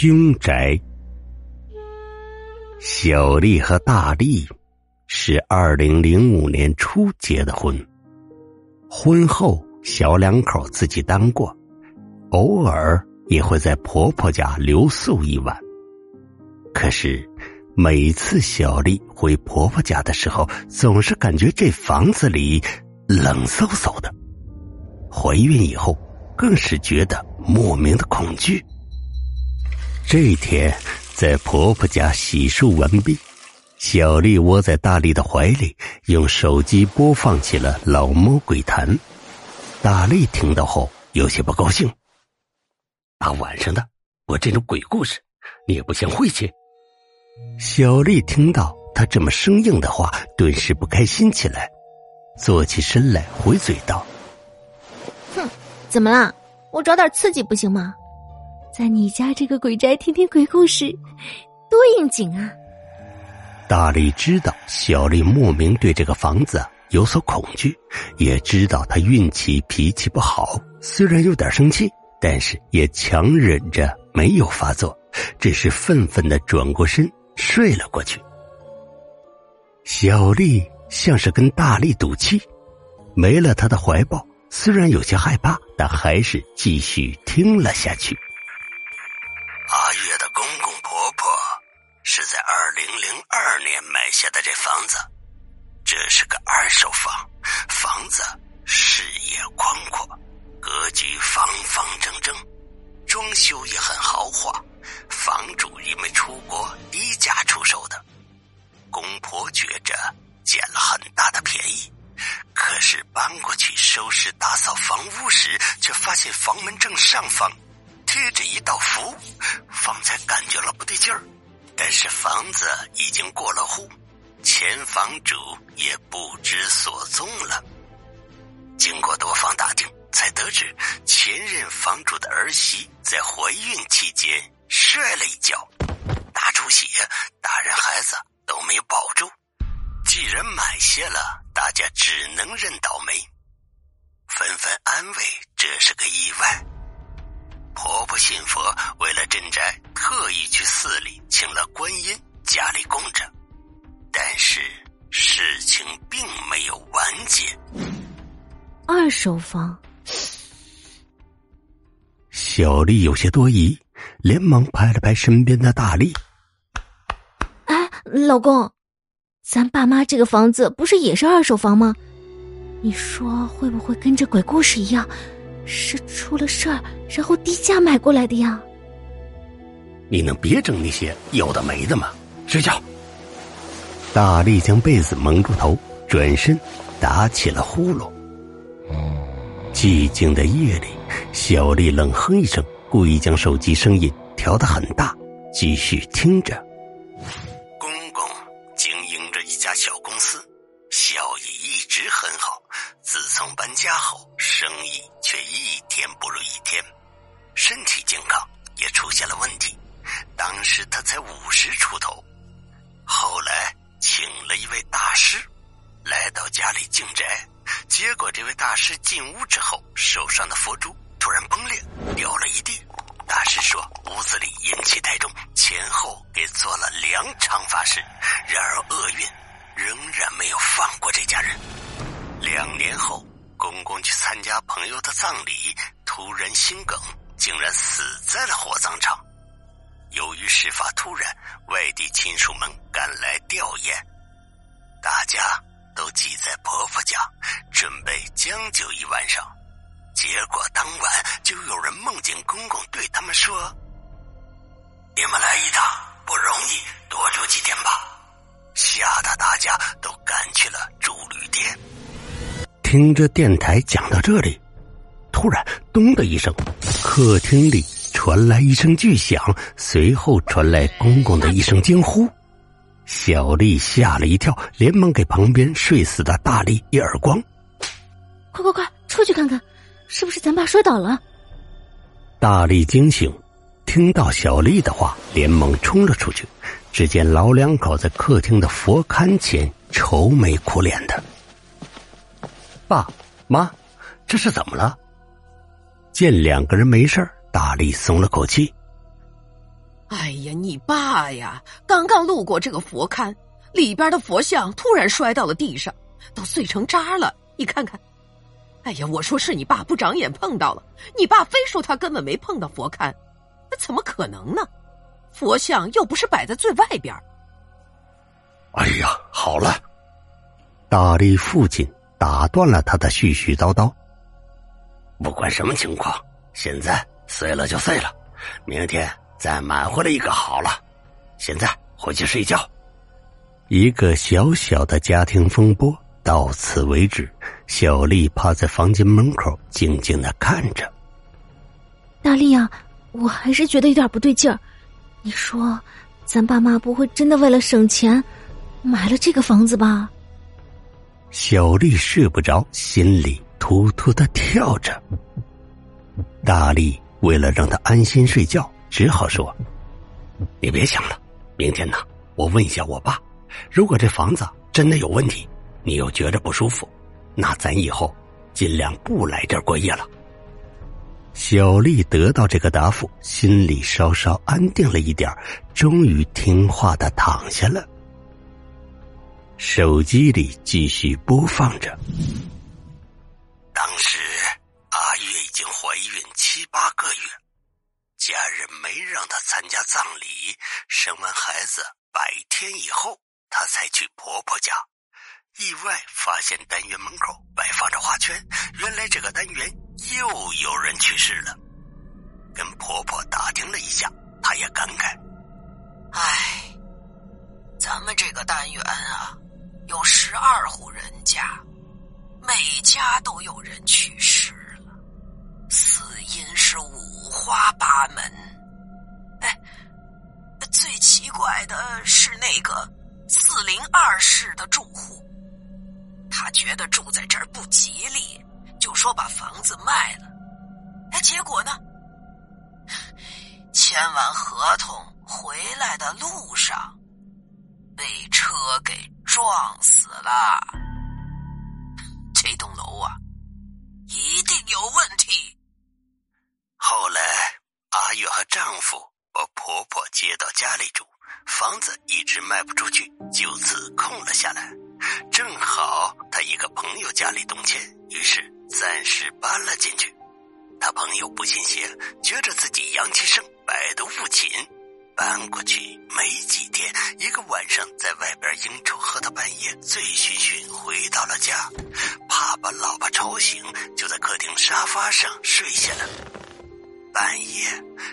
凶宅。小丽和大力是二零零五年初结的婚，婚后小两口自己单过，偶尔也会在婆婆家留宿一晚。可是每次小丽回婆婆家的时候，总是感觉这房子里冷飕飕的。怀孕以后，更是觉得莫名的恐惧。这一天，在婆婆家洗漱完毕，小丽窝在大力的怀里，用手机播放起了《老猫鬼谈》。大力听到后有些不高兴：“大晚上的，我这种鬼故事，你也不嫌晦气？”小丽听到他这么生硬的话，顿时不开心起来，坐起身来回嘴道：“哼，怎么了？我找点刺激不行吗？”在你家这个鬼宅听听鬼故事，多应景啊！大力知道小丽莫名对这个房子有所恐惧，也知道她运气脾气不好，虽然有点生气，但是也强忍着没有发作，只是愤愤的转过身睡了过去。小丽像是跟大力赌气，没了他的怀抱，虽然有些害怕，但还是继续听了下去。阿月的公公婆婆是在二零零二年买下的这房子，这是个二手房，房子视野宽阔，格局方方正正，装修也很豪华。房主因为出国低价出售的，公婆觉着捡了很大的便宜，可是搬过去收拾打扫房屋时，却发现房门正上方。贴着一道，方才感觉了不对劲儿，但是房子已经过了户，前房主也不知所踪了。经过多方打听，才得知前任房主的儿媳在怀孕期间摔了一跤，大出血，大人孩子都没保住。既然买下了，大家只能认倒霉，纷纷安慰这是个意外。婆婆信佛，为了镇宅，特意去寺里请了观音，家里供着。但是事情并没有完结。二手房，小丽有些多疑，连忙拍了拍身边的大力：“哎，老公，咱爸妈这个房子不是也是二手房吗？你说会不会跟这鬼故事一样？”是出了事儿，然后低价买过来的呀。你能别整那些有的没的吗？睡觉。大力将被子蒙住头，转身打起了呼噜。寂静的夜里，小丽冷哼一声，故意将手机声音调得很大，继续听着。公公经营着一家小公司，效益一直很好。自从搬家后，生意。却一天不如一天，身体健康也出现了问题。当时他才五十出头，后来请了一位大师来到家里敬宅，结果这位大师进屋之后，手上的佛珠突然崩裂，掉了一地。大师说屋子里阴气太重，前后给做了两场法事，然而厄运仍然没有放过这家人。两年后。公公去参加朋友的葬礼，突然心梗，竟然死在了火葬场。由于事发突然，外地亲属们赶来吊唁，大家都挤在婆婆家，准备将就一晚上。结果当晚就有人梦见公公对他们说：“你们来一趟不容易，多住几天吧。”吓听着电台讲到这里，突然“咚”的一声，客厅里传来一声巨响，随后传来公公的一声惊呼。小丽吓了一跳，连忙给旁边睡死的大力一耳光：“快快快，出去看看，是不是咱爸摔倒了？”大力惊醒，听到小丽的话，连忙冲了出去。只见老两口在客厅的佛龛前愁眉苦脸的。爸妈，这是怎么了？见两个人没事大力松了口气。哎呀，你爸呀，刚刚路过这个佛龛，里边的佛像突然摔到了地上，都碎成渣了。你看看，哎呀，我说是你爸不长眼碰到了，你爸非说他根本没碰到佛龛，那怎么可能呢？佛像又不是摆在最外边。哎呀，好了，大力父亲打断了他的絮絮叨叨。不管什么情况，现在碎了就碎了，明天再买回来一个好了。现在回去睡觉。一个小小的家庭风波到此为止。小丽趴在房间门口静静的看着。大力啊，我还是觉得有点不对劲儿。你说，咱爸妈不会真的为了省钱？买了这个房子吧，小丽睡不着，心里突突的跳着。大力为了让她安心睡觉，只好说：“你别想了，明天呢，我问一下我爸，如果这房子真的有问题，你又觉着不舒服，那咱以后尽量不来这儿过夜了。”小丽得到这个答复，心里稍稍安定了一点，终于听话的躺下了。手机里继续播放着。当时阿月已经怀孕七八个月，家人没让她参加葬礼。生完孩子百天以后，她才去婆婆家，意外发现单元门口摆放着花圈。原来这个单元又有人去世了。跟婆婆打听了一下，她也感慨：“哎，咱们这个单元啊。”有十二户人家，每家都有人去世了，死因是五花八门。哎，最奇怪的是那个四零二室的住户，他觉得住在这儿不吉利，就说把房子卖了。哎，结果呢，签完合同回来的路上，被车给。撞死了，这栋楼啊，一定有问题。后来，阿月和丈夫把婆婆接到家里住，房子一直卖不出去，就此空了下来。正好他一个朋友家里动迁，于是暂时搬了进去。他朋友不信邪，觉着自己阳气盛，百毒不侵。搬过去没几天，一个晚上在外边应酬喝到半夜，醉醺醺回到了家，怕把老婆吵醒，就在客厅沙发上睡下了。半夜，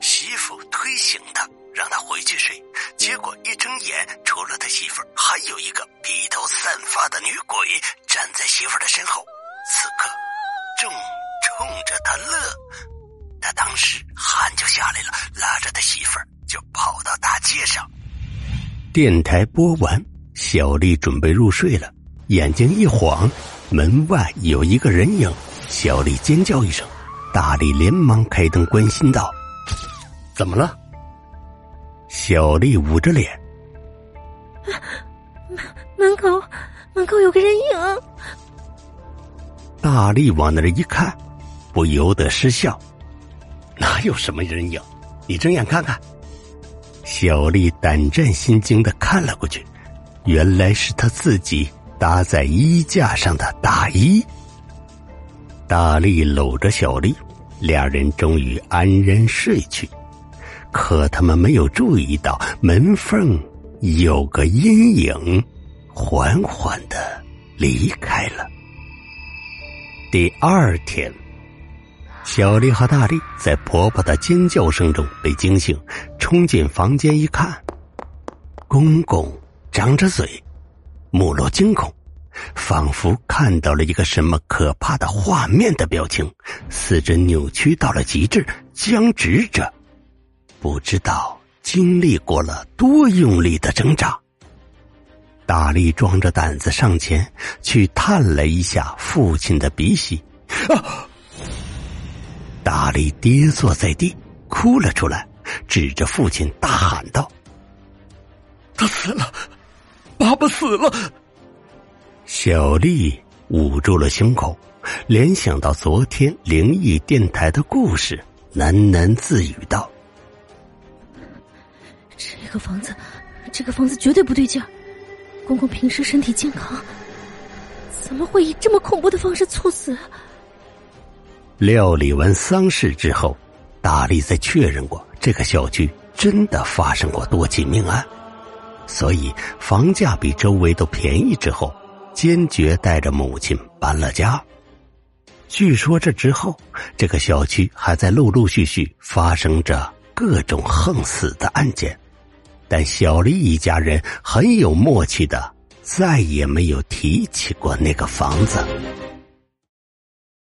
媳妇推醒他，让他回去睡，结果一睁眼，除了他媳妇还有一个披头散发的女鬼站在媳妇的身后。此刻，正冲着他乐，他当时汗就下来了，拉着他媳妇儿。就跑到大街上。电台播完，小丽准备入睡了，眼睛一晃，门外有一个人影。小丽尖叫一声，大力连忙开灯，关心道：“怎么了？”小丽捂着脸：“门门口，门口有个人影。”大力往那儿一看，不由得失笑：“哪有什么人影？你睁眼看看。”小丽胆战心惊的看了过去，原来是他自己搭在衣架上的大衣。大力搂着小丽，俩人终于安然睡去。可他们没有注意到门缝有个阴影，缓缓的离开了。第二天。小丽和大力在婆婆的尖叫声中被惊醒，冲进房间一看，公公张着嘴，目露惊恐，仿佛看到了一个什么可怕的画面的表情，四肢扭曲到了极致，僵直着，不知道经历过了多用力的挣扎。大力壮着胆子上前去探了一下父亲的鼻息，啊！大力跌坐在地，哭了出来，指着父亲大喊道：“他死了，爸爸死了！”小丽捂住了胸口，联想到昨天灵异电台的故事，喃喃自语道：“这个房子，这个房子绝对不对劲儿。公公平时身体健康，怎么会以这么恐怖的方式猝死？料理完丧事之后，大力在确认过这个小区真的发生过多起命案，所以房价比周围都便宜之后，坚决带着母亲搬了家。据说这之后，这个小区还在陆陆续续发生着各种横死的案件。但小丽一家人很有默契的，再也没有提起过那个房子。